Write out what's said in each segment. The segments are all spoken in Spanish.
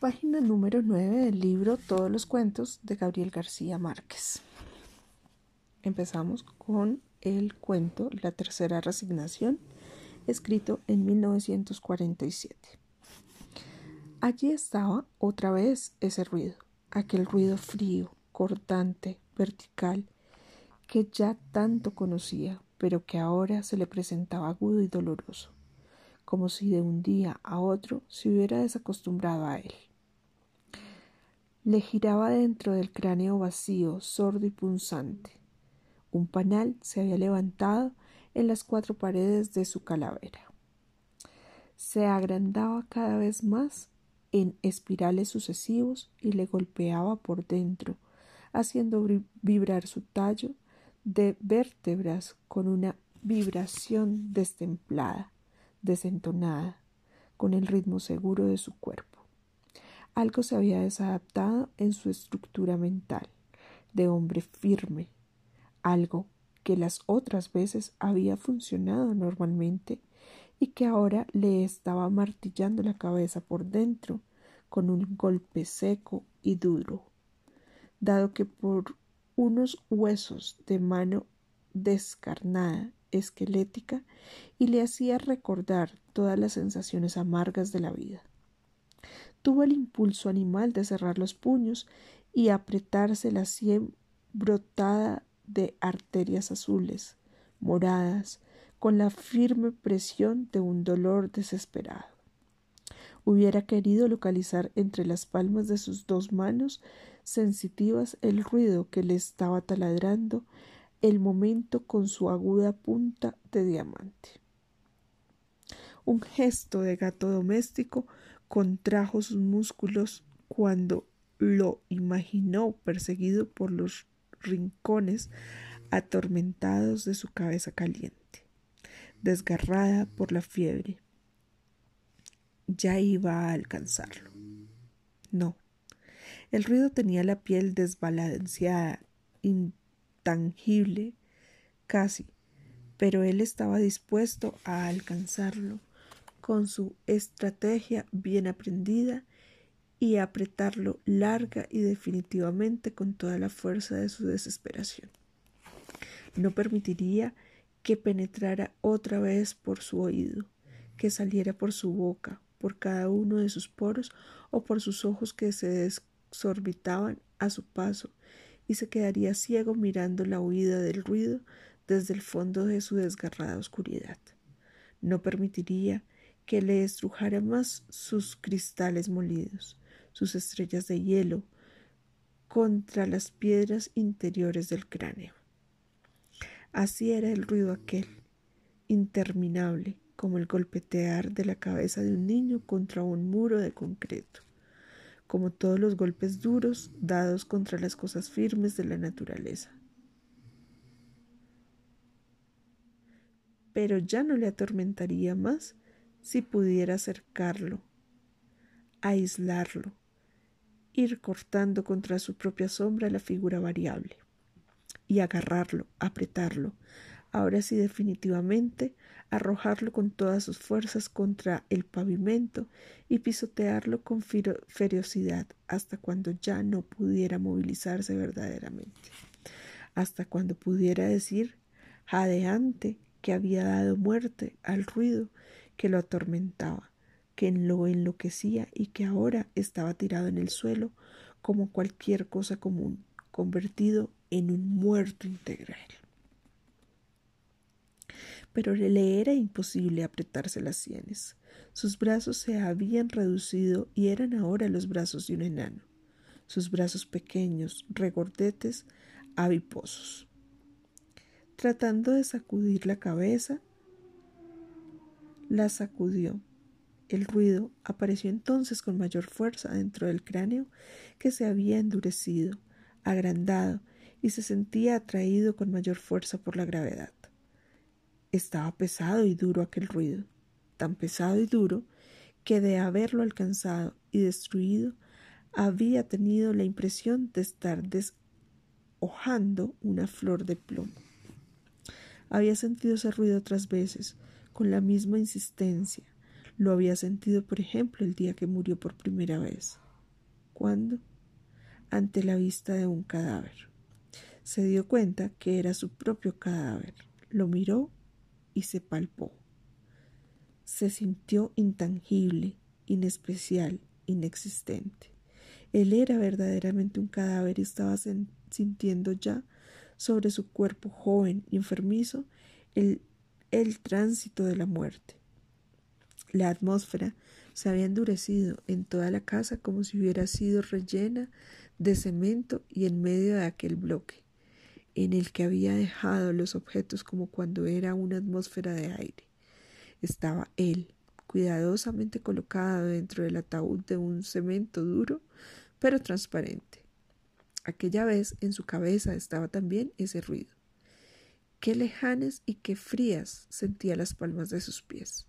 Página número 9 del libro Todos los cuentos de Gabriel García Márquez. Empezamos con el cuento La tercera resignación, escrito en 1947. Allí estaba otra vez ese ruido, aquel ruido frío, cortante, vertical, que ya tanto conocía, pero que ahora se le presentaba agudo y doloroso, como si de un día a otro se hubiera desacostumbrado a él. Le giraba dentro del cráneo vacío, sordo y punzante. Un panal se había levantado en las cuatro paredes de su calavera. Se agrandaba cada vez más en espirales sucesivos y le golpeaba por dentro, haciendo vibrar su tallo de vértebras con una vibración destemplada, desentonada, con el ritmo seguro de su cuerpo. Algo se había desadaptado en su estructura mental, de hombre firme, algo que las otras veces había funcionado normalmente y que ahora le estaba martillando la cabeza por dentro con un golpe seco y duro, dado que por unos huesos de mano descarnada, esquelética, y le hacía recordar todas las sensaciones amargas de la vida. Tuvo el impulso animal de cerrar los puños y apretarse la sien brotada de arterias azules, moradas, con la firme presión de un dolor desesperado. Hubiera querido localizar entre las palmas de sus dos manos sensitivas el ruido que le estaba taladrando el momento con su aguda punta de diamante. Un gesto de gato doméstico contrajo sus músculos cuando lo imaginó perseguido por los rincones atormentados de su cabeza caliente, desgarrada por la fiebre. Ya iba a alcanzarlo. No. El ruido tenía la piel desbalanceada, intangible, casi, pero él estaba dispuesto a alcanzarlo con su estrategia bien aprendida y apretarlo larga y definitivamente con toda la fuerza de su desesperación. No permitiría que penetrara otra vez por su oído, que saliera por su boca, por cada uno de sus poros o por sus ojos que se desorbitaban a su paso, y se quedaría ciego mirando la huida del ruido desde el fondo de su desgarrada oscuridad. No permitiría que le estrujara más sus cristales molidos, sus estrellas de hielo, contra las piedras interiores del cráneo. Así era el ruido aquel, interminable, como el golpetear de la cabeza de un niño contra un muro de concreto, como todos los golpes duros dados contra las cosas firmes de la naturaleza. Pero ya no le atormentaría más si pudiera acercarlo, aislarlo, ir cortando contra su propia sombra la figura variable, y agarrarlo, apretarlo, ahora sí definitivamente, arrojarlo con todas sus fuerzas contra el pavimento y pisotearlo con ferocidad hasta cuando ya no pudiera movilizarse verdaderamente, hasta cuando pudiera decir jadeante que había dado muerte al ruido que lo atormentaba, que lo enloquecía y que ahora estaba tirado en el suelo como cualquier cosa común, convertido en un muerto integral. Pero le era imposible apretarse las sienes. Sus brazos se habían reducido y eran ahora los brazos de un enano, sus brazos pequeños, regordetes, aviposos. Tratando de sacudir la cabeza, la sacudió. El ruido apareció entonces con mayor fuerza dentro del cráneo que se había endurecido, agrandado y se sentía atraído con mayor fuerza por la gravedad. Estaba pesado y duro aquel ruido, tan pesado y duro que de haberlo alcanzado y destruido había tenido la impresión de estar deshojando una flor de plomo. Había sentido ese ruido otras veces, con la misma insistencia. Lo había sentido, por ejemplo, el día que murió por primera vez. ¿Cuándo? Ante la vista de un cadáver. Se dio cuenta que era su propio cadáver. Lo miró y se palpó. Se sintió intangible, inespecial, inexistente. Él era verdaderamente un cadáver y estaba sintiendo ya sobre su cuerpo joven y enfermizo el, el tránsito de la muerte. La atmósfera se había endurecido en toda la casa como si hubiera sido rellena de cemento y en medio de aquel bloque, en el que había dejado los objetos como cuando era una atmósfera de aire. Estaba él, cuidadosamente colocado dentro del ataúd de un cemento duro, pero transparente. Aquella vez en su cabeza estaba también ese ruido. Qué lejanes y qué frías sentía las palmas de sus pies.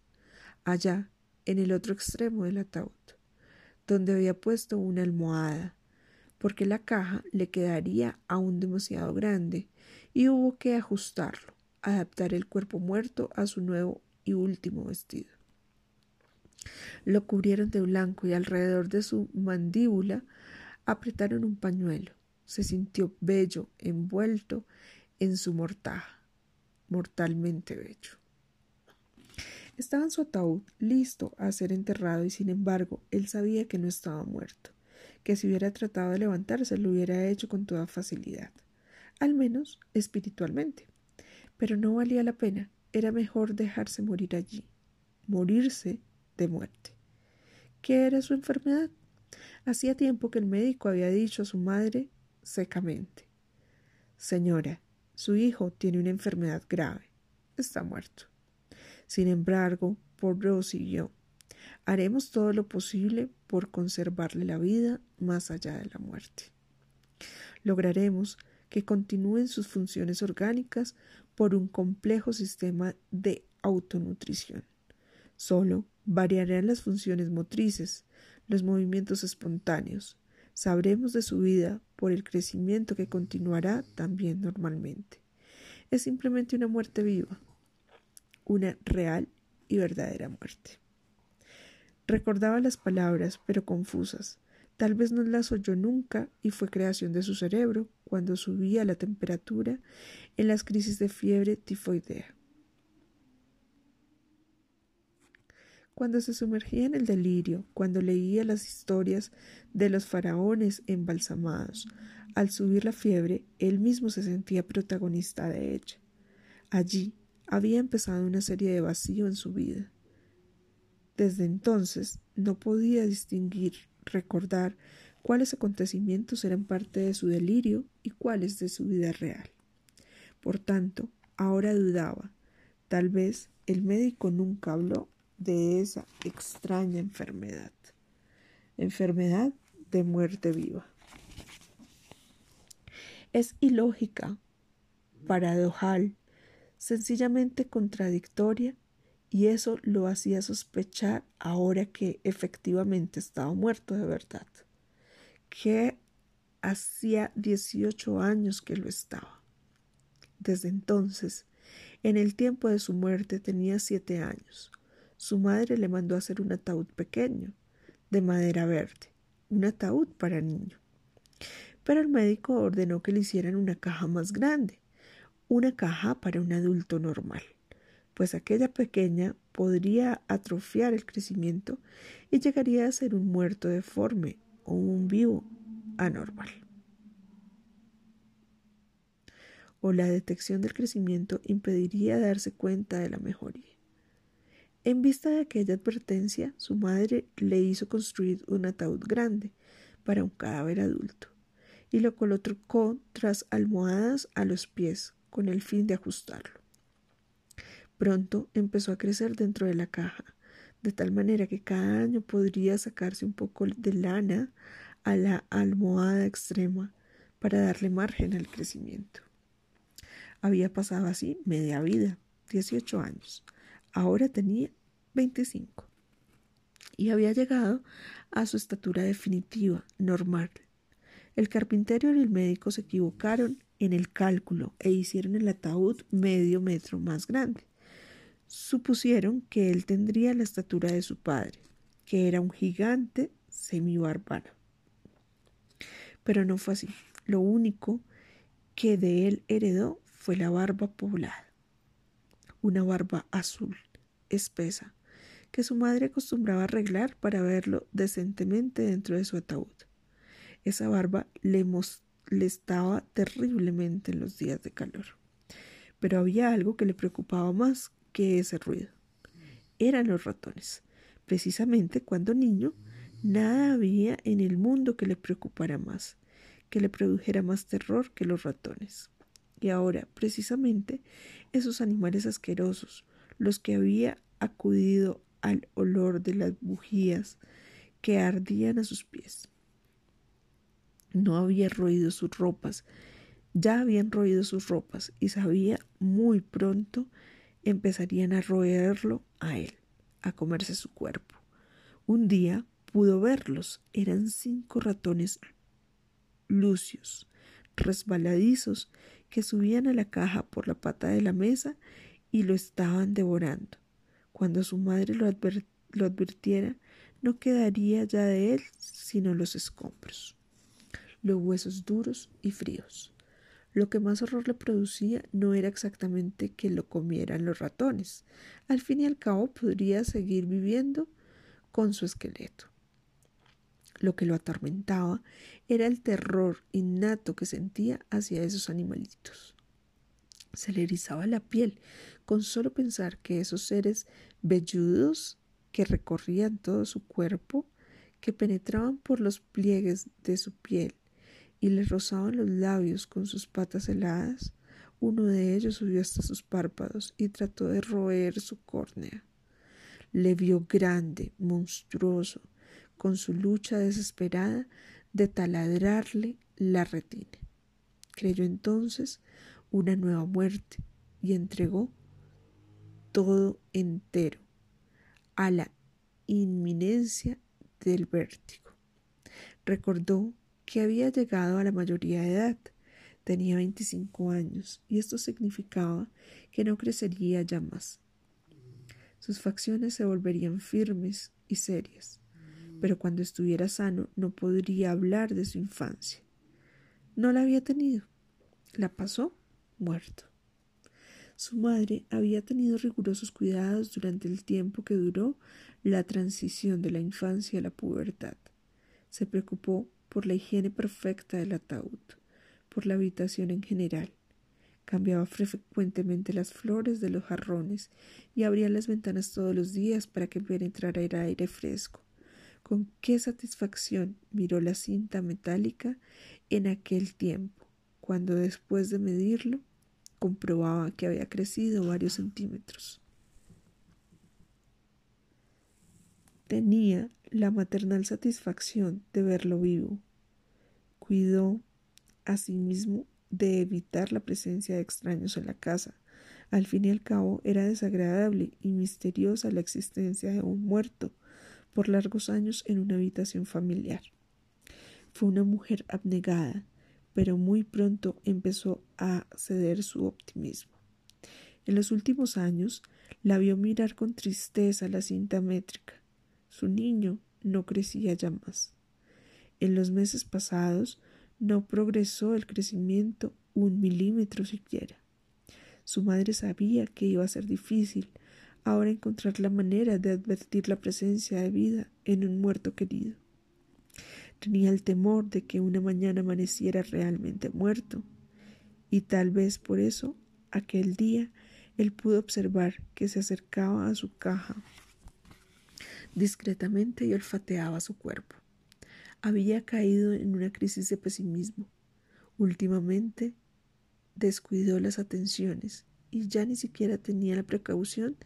Allá, en el otro extremo del ataúd, donde había puesto una almohada, porque la caja le quedaría aún demasiado grande y hubo que ajustarlo, adaptar el cuerpo muerto a su nuevo y último vestido. Lo cubrieron de blanco y alrededor de su mandíbula apretaron un pañuelo. Se sintió bello, envuelto en su mortaja, mortalmente bello. Estaba en su ataúd, listo a ser enterrado, y sin embargo, él sabía que no estaba muerto, que si hubiera tratado de levantarse lo hubiera hecho con toda facilidad, al menos espiritualmente. Pero no valía la pena, era mejor dejarse morir allí, morirse de muerte. ¿Qué era su enfermedad? Hacía tiempo que el médico había dicho a su madre secamente Señora, su hijo tiene una enfermedad grave. Está muerto. Sin embargo, prosiguió haremos todo lo posible por conservarle la vida más allá de la muerte. Lograremos que continúen sus funciones orgánicas por un complejo sistema de autonutrición. Solo variarán las funciones motrices, los movimientos espontáneos. Sabremos de su vida por el crecimiento que continuará también normalmente. Es simplemente una muerte viva, una real y verdadera muerte. Recordaba las palabras, pero confusas. Tal vez no las oyó nunca y fue creación de su cerebro cuando subía la temperatura en las crisis de fiebre tifoidea. cuando se sumergía en el delirio, cuando leía las historias de los faraones embalsamados. Al subir la fiebre, él mismo se sentía protagonista de ella. Allí había empezado una serie de vacío en su vida. Desde entonces no podía distinguir, recordar cuáles acontecimientos eran parte de su delirio y cuáles de su vida real. Por tanto, ahora dudaba. Tal vez el médico nunca habló de esa extraña enfermedad, enfermedad de muerte viva. Es ilógica, paradojal, sencillamente contradictoria, y eso lo hacía sospechar ahora que efectivamente estaba muerto de verdad, que hacía 18 años que lo estaba. Desde entonces, en el tiempo de su muerte tenía siete años, su madre le mandó hacer un ataúd pequeño, de madera verde, un ataúd para niño. Pero el médico ordenó que le hicieran una caja más grande, una caja para un adulto normal, pues aquella pequeña podría atrofiar el crecimiento y llegaría a ser un muerto deforme o un vivo anormal. O la detección del crecimiento impediría darse cuenta de la mejoría. En vista de aquella advertencia, su madre le hizo construir un ataúd grande para un cadáver adulto y lo colocó tras almohadas a los pies con el fin de ajustarlo. Pronto empezó a crecer dentro de la caja, de tal manera que cada año podría sacarse un poco de lana a la almohada extrema para darle margen al crecimiento. Había pasado así media vida, 18 años, Ahora tenía 25 y había llegado a su estatura definitiva, normal. El carpintero y el médico se equivocaron en el cálculo e hicieron el ataúd medio metro más grande. Supusieron que él tendría la estatura de su padre, que era un gigante semibárbaro. Pero no fue así. Lo único que de él heredó fue la barba poblada, una barba azul, espesa, que su madre acostumbraba arreglar para verlo decentemente dentro de su ataúd. Esa barba le, estaba terriblemente en los días de calor. Pero había algo que le preocupaba más que ese ruido. Eran los ratones. Precisamente cuando niño, nada había en el mundo que le preocupara más, que le produjera más terror que los ratones. Y ahora, precisamente, esos animales asquerosos, los que había acudido al olor de las bujías que ardían a sus pies. No había roído sus ropas, ya habían roído sus ropas y sabía muy pronto empezarían a roerlo a él, a comerse su cuerpo. Un día pudo verlos, eran cinco ratones lucios, resbaladizos, que subían a la caja por la pata de la mesa y lo estaban devorando. Cuando su madre lo, advirtiera, no quedaría ya de él sino los escombros, los huesos duros y fríos. Lo que más horror le producía no era exactamente que lo comieran los ratones. Al fin y al cabo podría seguir viviendo con su esqueleto. Lo que lo atormentaba era el terror innato que sentía hacia esos animalitos. Se le erizaba la piel con solo pensar que esos seres velludos que recorrían todo su cuerpo, que penetraban por los pliegues de su piel y le rozaban los labios con sus patas heladas, uno de ellos subió hasta sus párpados y trató de roer su córnea. Le vio grande, monstruoso, con su lucha desesperada de taladrarle la retina. Creyó entonces una nueva muerte y entregó todo entero a la inminencia del vértigo. Recordó que había llegado a la mayoría de edad. Tenía 25 años y esto significaba que no crecería ya más. Sus facciones se volverían firmes y serias, pero cuando estuviera sano no podría hablar de su infancia. No la había tenido. La pasó muerto. Su madre había tenido rigurosos cuidados durante el tiempo que duró la transición de la infancia a la pubertad. Se preocupó por la higiene perfecta del ataúd, por la habitación en general. Cambiaba frecuentemente las flores de los jarrones y abría las ventanas todos los días para que penetrara el aire fresco. Con qué satisfacción miró la cinta metálica en aquel tiempo, cuando después de medirlo comprobaba que había crecido varios centímetros. Tenía la maternal satisfacción de verlo vivo. Cuidó asimismo de evitar la presencia de extraños en la casa. Al fin y al cabo era desagradable y misteriosa la existencia de un muerto por largos años en una habitación familiar. Fue una mujer abnegada, pero muy pronto empezó a ceder su optimismo. En los últimos años la vio mirar con tristeza la cinta métrica. Su niño no crecía ya más. En los meses pasados no progresó el crecimiento un milímetro siquiera. Su madre sabía que iba a ser difícil ahora encontrar la manera de advertir la presencia de vida en un muerto querido. Tenía el temor de que una mañana amaneciera realmente muerto, y tal vez por eso aquel día él pudo observar que se acercaba a su caja discretamente y olfateaba su cuerpo. Había caído en una crisis de pesimismo. Últimamente descuidó las atenciones y ya ni siquiera tenía la precaución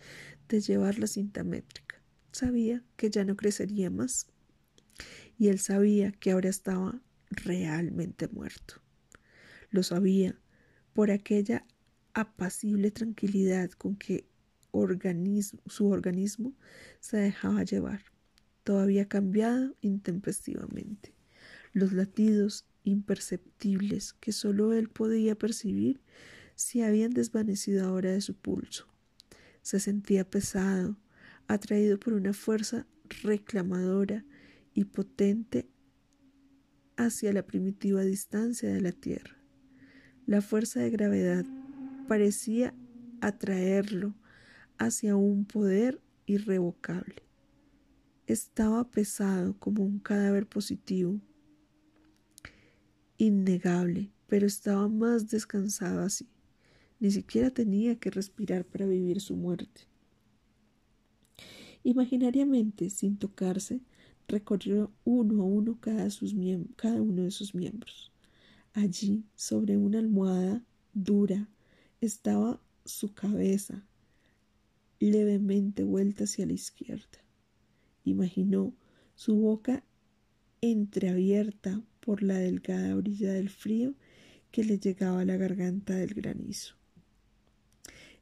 de llevar la cinta métrica. Sabía que ya no crecería más y él sabía que ahora estaba realmente muerto. Lo sabía por aquella apacible tranquilidad con que su organismo se dejaba llevar. Todo había cambiado intempestivamente. Los latidos imperceptibles que sólo él podía percibir se habían desvanecido ahora de su pulso. Se sentía pesado, atraído por una fuerza reclamadora y potente hacia la primitiva distancia de la Tierra. La fuerza de gravedad parecía atraerlo hacia un poder irrevocable. Estaba pesado como un cadáver positivo, innegable, pero estaba más descansado así. Ni siquiera tenía que respirar para vivir su muerte. Imaginariamente, sin tocarse, recorrió uno a uno cada, cada uno de sus miembros. Allí, sobre una almohada dura, estaba su cabeza, levemente vuelta hacia la izquierda. Imaginó su boca entreabierta por la delgada orilla del frío que le llegaba a la garganta del granizo.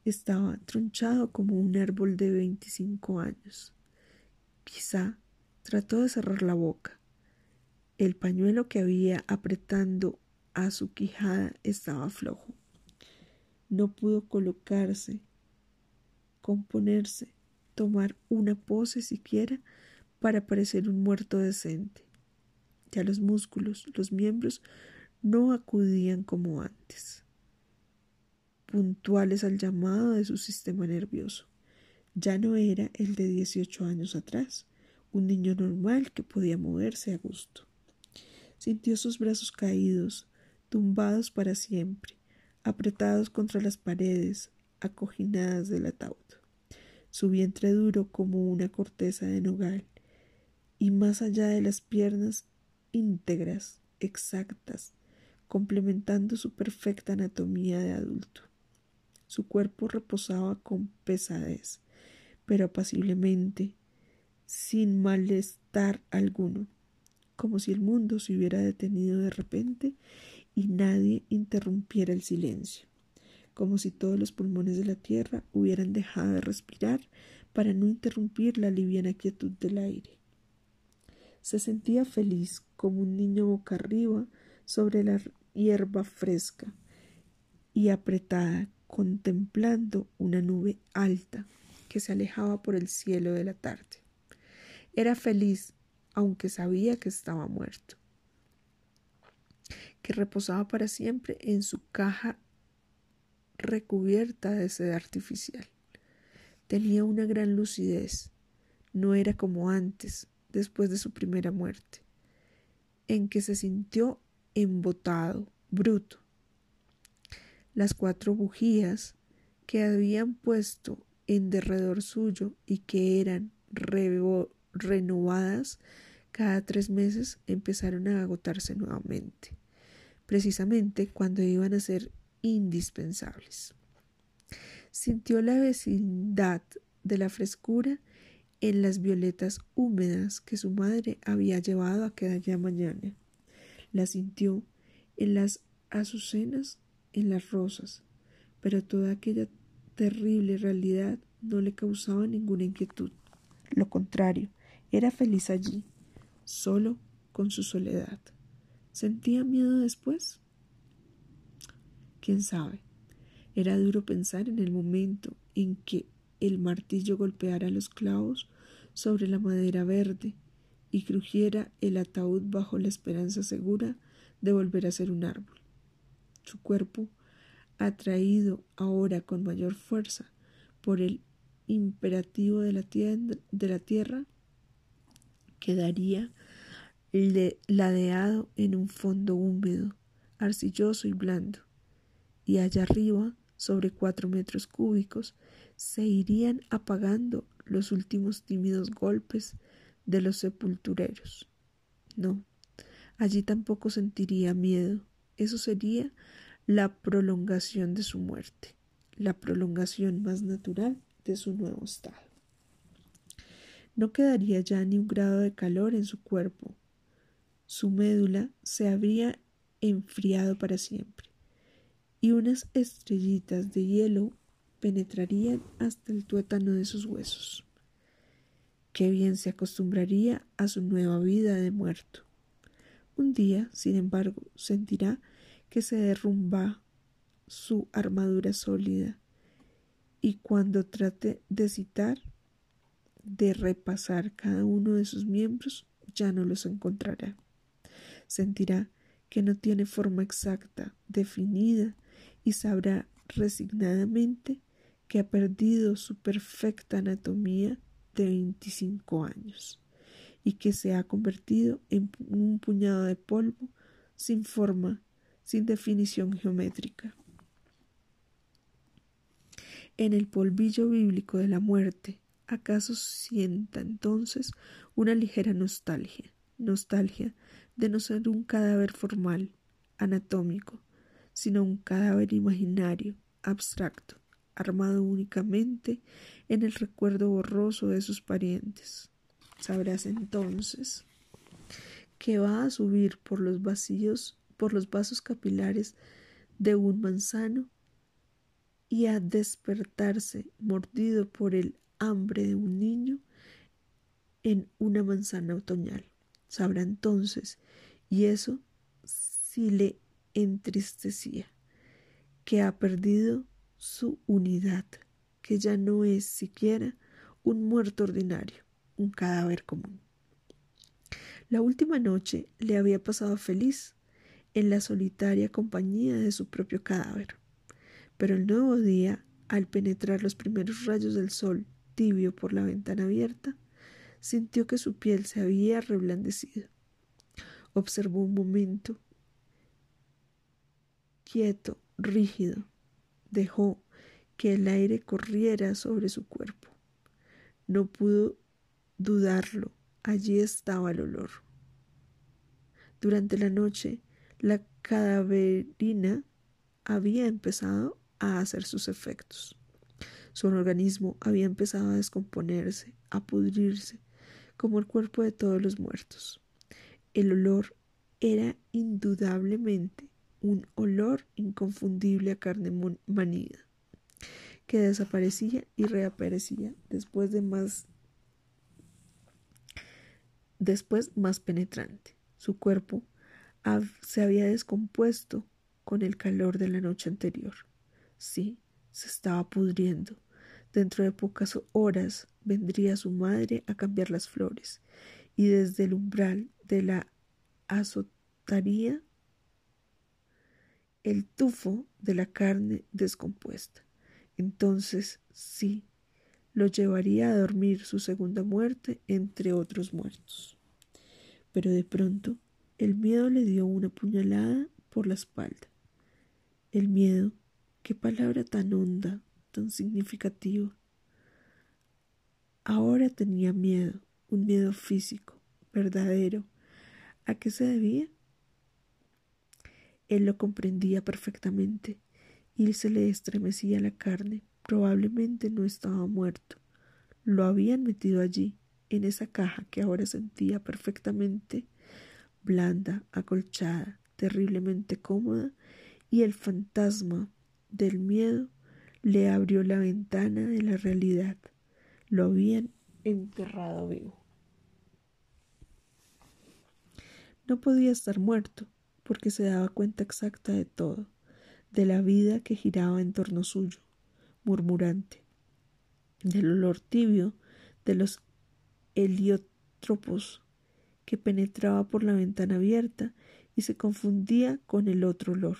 Estaba tronchado como un árbol de veinticinco años. Quizá trató de cerrar la boca. El pañuelo que había apretando a su quijada estaba flojo. No pudo colocarse, componerse, tomar una pose siquiera para parecer un muerto decente. Ya los músculos, los miembros, no acudían como antes puntuales al llamado de su sistema nervioso. Ya no era el de 18 años atrás, un niño normal que podía moverse a gusto. Sintió sus brazos caídos, tumbados para siempre, apretados contra las paredes, acoginadas del ataúd, su vientre duro como una corteza de nogal, y más allá de las piernas íntegras, exactas, complementando su perfecta anatomía de adulto. Su cuerpo reposaba con pesadez, pero apaciblemente, sin malestar alguno, como si el mundo se hubiera detenido de repente y nadie interrumpiera el silencio, como si todos los pulmones de la tierra hubieran dejado de respirar para no interrumpir la liviana quietud del aire. Se sentía feliz como un niño boca arriba sobre la hierba fresca y apretada contemplando una nube alta que se alejaba por el cielo de la tarde. Era feliz, aunque sabía que estaba muerto, que reposaba para siempre en su caja recubierta de seda artificial. Tenía una gran lucidez, no era como antes, después de su primera muerte, en que se sintió embotado, bruto, las cuatro bujías que habían puesto en derredor suyo y que eran renovadas cada tres meses empezaron a agotarse nuevamente, precisamente cuando iban a ser indispensables. Sintió la vecindad de la frescura en las violetas húmedas que su madre había llevado aquella mañana. La sintió en las azucenas en las rosas, pero toda aquella terrible realidad no le causaba ninguna inquietud. Lo contrario, era feliz allí, solo con su soledad. ¿Sentía miedo después? ¿Quién sabe? Era duro pensar en el momento en que el martillo golpeara los clavos sobre la madera verde y crujiera el ataúd bajo la esperanza segura de volver a ser un árbol. Su cuerpo, atraído ahora con mayor fuerza por el imperativo de la, de la tierra, quedaría ladeado en un fondo húmedo, arcilloso y blando, y allá arriba, sobre cuatro metros cúbicos, se irían apagando los últimos tímidos golpes de los sepultureros. No, allí tampoco sentiría miedo, eso sería la prolongación de su muerte, la prolongación más natural de su nuevo estado. No quedaría ya ni un grado de calor en su cuerpo. Su médula se habría enfriado para siempre, y unas estrellitas de hielo penetrarían hasta el tuétano de sus huesos. Qué bien se acostumbraría a su nueva vida de muerto Un día, sin embargo, sentirá que se derrumba su armadura sólida y cuando trate de citar, de repasar cada uno de sus miembros, ya no los encontrará. Sentirá que no tiene forma exacta, definida, y sabrá resignadamente que ha perdido su perfecta anatomía de 25 años y que se ha convertido en un puñado de polvo sin forma, sin definición geométrica. En el polvillo bíblico de la muerte, acaso sienta entonces una ligera nostalgia, nostalgia de no ser un cadáver formal, anatómico, sino un cadáver imaginario, abstracto, armado únicamente en el recuerdo borroso de sus parientes. Sabrás entonces que va a subir por los vacíos, por los vasos capilares de un manzano y a despertarse mordido por el hambre de un niño en una manzana otoñal. Sabrá entonces, y eso si le entristecía, que ha perdido su unidad, que ya no es siquiera un muerto ordinario, un cadáver común. La última noche le había pasado feliz en la solitaria compañía de su propio cadáver, pero el nuevo día, al penetrar los primeros rayos del sol tibio por la ventana abierta, sintió que su piel se había reblandecido. Observó un momento, quieto, rígido, dejó que el aire corriera sobre su cuerpo. No pudo dudarlo, allí estaba el olor. Durante la noche, la cadaverina había empezado a hacer sus efectos. Su organismo había empezado a descomponerse, a pudrirse, como el cuerpo de todos los muertos. El olor era indudablemente un olor inconfundible a carne manida, que desaparecía y reaparecía después de más después más penetrante. Su cuerpo se había descompuesto con el calor de la noche anterior. Sí, se estaba pudriendo. Dentro de pocas horas vendría su madre a cambiar las flores, y desde el umbral de la azotaría el tufo de la carne descompuesta. Entonces sí, lo llevaría a dormir su segunda muerte entre otros muertos. Pero de pronto el miedo le dio una puñalada por la espalda. El miedo, qué palabra tan honda, tan significativa. Ahora tenía miedo, un miedo físico, verdadero. ¿A qué se debía? Él lo comprendía perfectamente y se le estremecía la carne. Probablemente no estaba muerto. Lo habían metido allí, en esa caja que ahora sentía perfectamente blanda, acolchada, terriblemente cómoda, y el fantasma del miedo le abrió la ventana de la realidad. Lo habían enterrado vivo. No podía estar muerto, porque se daba cuenta exacta de todo, de la vida que giraba en torno suyo, murmurante, del olor tibio de los heliotropos que penetraba por la ventana abierta y se confundía con el otro olor.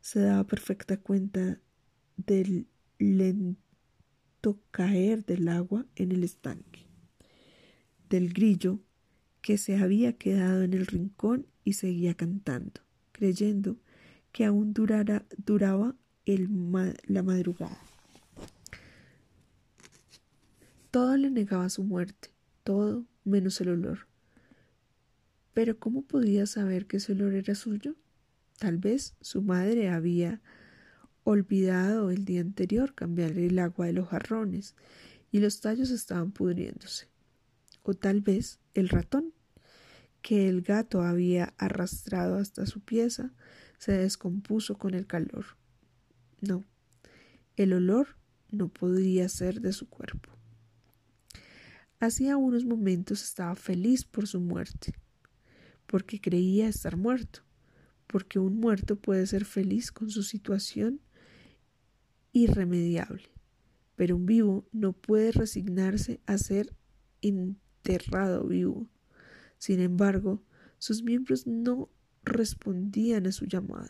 Se daba perfecta cuenta del lento caer del agua en el estanque, del grillo que se había quedado en el rincón y seguía cantando, creyendo que aún durara, duraba el la madrugada. Todo le negaba su muerte, todo menos el olor. Pero ¿cómo podía saber que ese olor era suyo? Tal vez su madre había olvidado el día anterior cambiarle el agua de los jarrones y los tallos estaban pudriéndose. O tal vez el ratón que el gato había arrastrado hasta su pieza se descompuso con el calor. No, el olor no podría ser de su cuerpo. Hacía unos momentos estaba feliz por su muerte, porque creía estar muerto, porque un muerto puede ser feliz con su situación irremediable, pero un vivo no puede resignarse a ser enterrado vivo. Sin embargo, sus miembros no respondían a su llamado.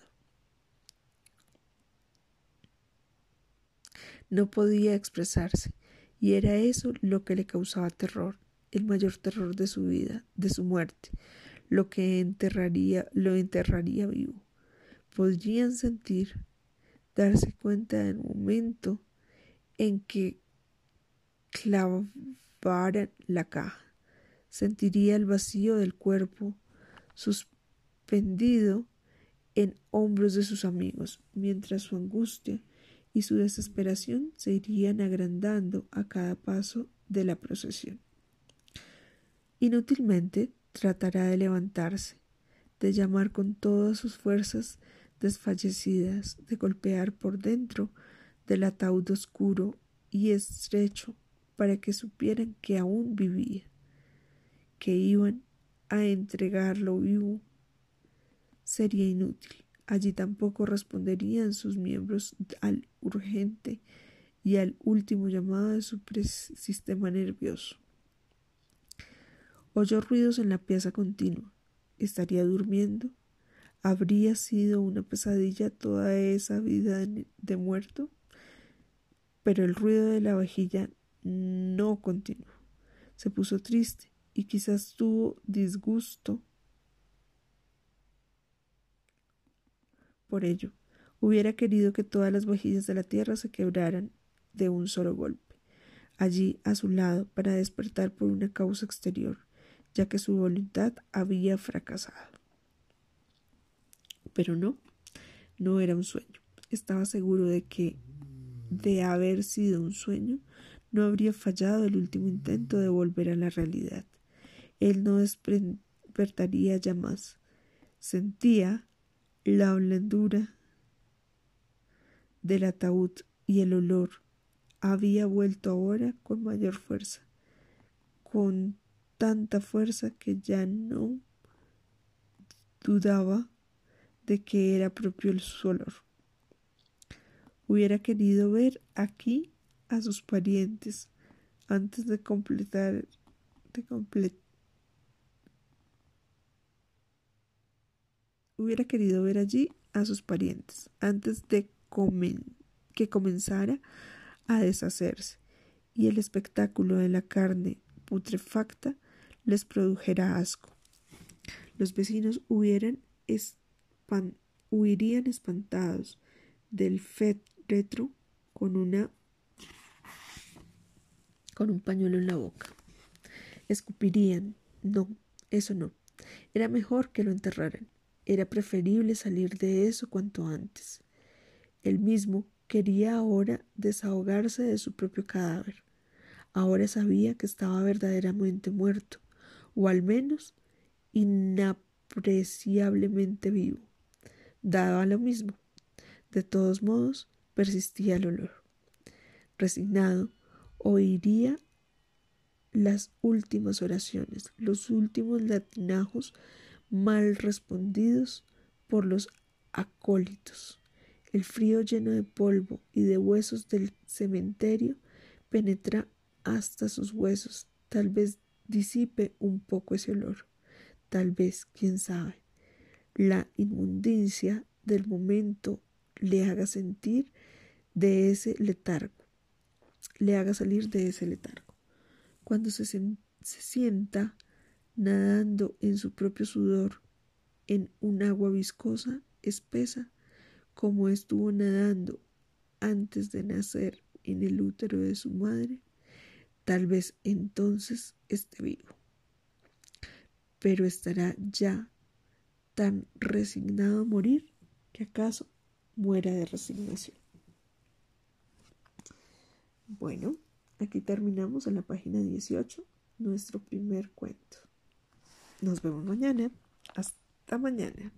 No podía expresarse, y era eso lo que le causaba terror, el mayor terror de su vida, de su muerte, lo que enterraría, lo enterraría vivo. Podrían sentir, darse cuenta del momento en que clavaran la caja. Sentiría el vacío del cuerpo suspendido en hombros de sus amigos, mientras su angustia y su desesperación se irían agrandando a cada paso de la procesión. Inútilmente tratará de levantarse, de llamar con todas sus fuerzas desfallecidas, de golpear por dentro del ataúd oscuro y estrecho para que supieran que aún vivía, que iban a entregarlo vivo. Sería inútil. Allí tampoco responderían sus miembros al urgente y al último llamado de su sistema nervioso. Oyó ruidos en la pieza continua. ¿Estaría durmiendo? ¿Habría sido una pesadilla toda esa vida de muerto? Pero el ruido de la vajilla no continuó. Se puso triste y quizás tuvo disgusto por ello. Hubiera querido que todas las vajillas de la tierra se quebraran de un solo golpe, allí a su lado para despertar por una causa exterior, ya que su voluntad había fracasado. Pero no, no era un sueño. Estaba seguro de que, de haber sido un sueño, no habría fallado el último intento de volver a la realidad. Él no despertaría ya más. Sentía la blandura del ataúd y el olor había vuelto ahora con mayor fuerza, con tanta fuerza que ya no dudaba de que era propio su olor. Hubiera querido ver aquí a sus parientes antes de completar de completar hubiera querido ver allí a sus parientes antes de que comenzara a deshacerse y el espectáculo de la carne putrefacta les produjera asco. Los vecinos hubieran huirían espantados del féretro con una con un pañuelo en la boca. Escupirían. No, eso no. Era mejor que lo enterraran. Era preferible salir de eso cuanto antes. Él mismo quería ahora desahogarse de su propio cadáver. Ahora sabía que estaba verdaderamente muerto, o al menos inapreciablemente vivo. Daba lo mismo. De todos modos, persistía el olor. Resignado, oiría las últimas oraciones, los últimos latinajos mal respondidos por los acólitos. El frío lleno de polvo y de huesos del cementerio penetra hasta sus huesos. Tal vez disipe un poco ese olor. Tal vez, quién sabe, la inmundicia del momento le haga sentir de ese letargo, le haga salir de ese letargo. Cuando se, se sienta nadando en su propio sudor, en un agua viscosa, espesa, como estuvo nadando antes de nacer en el útero de su madre, tal vez entonces esté vivo. Pero estará ya tan resignado a morir que acaso muera de resignación. Bueno, aquí terminamos en la página 18 nuestro primer cuento. Nos vemos mañana. Hasta mañana.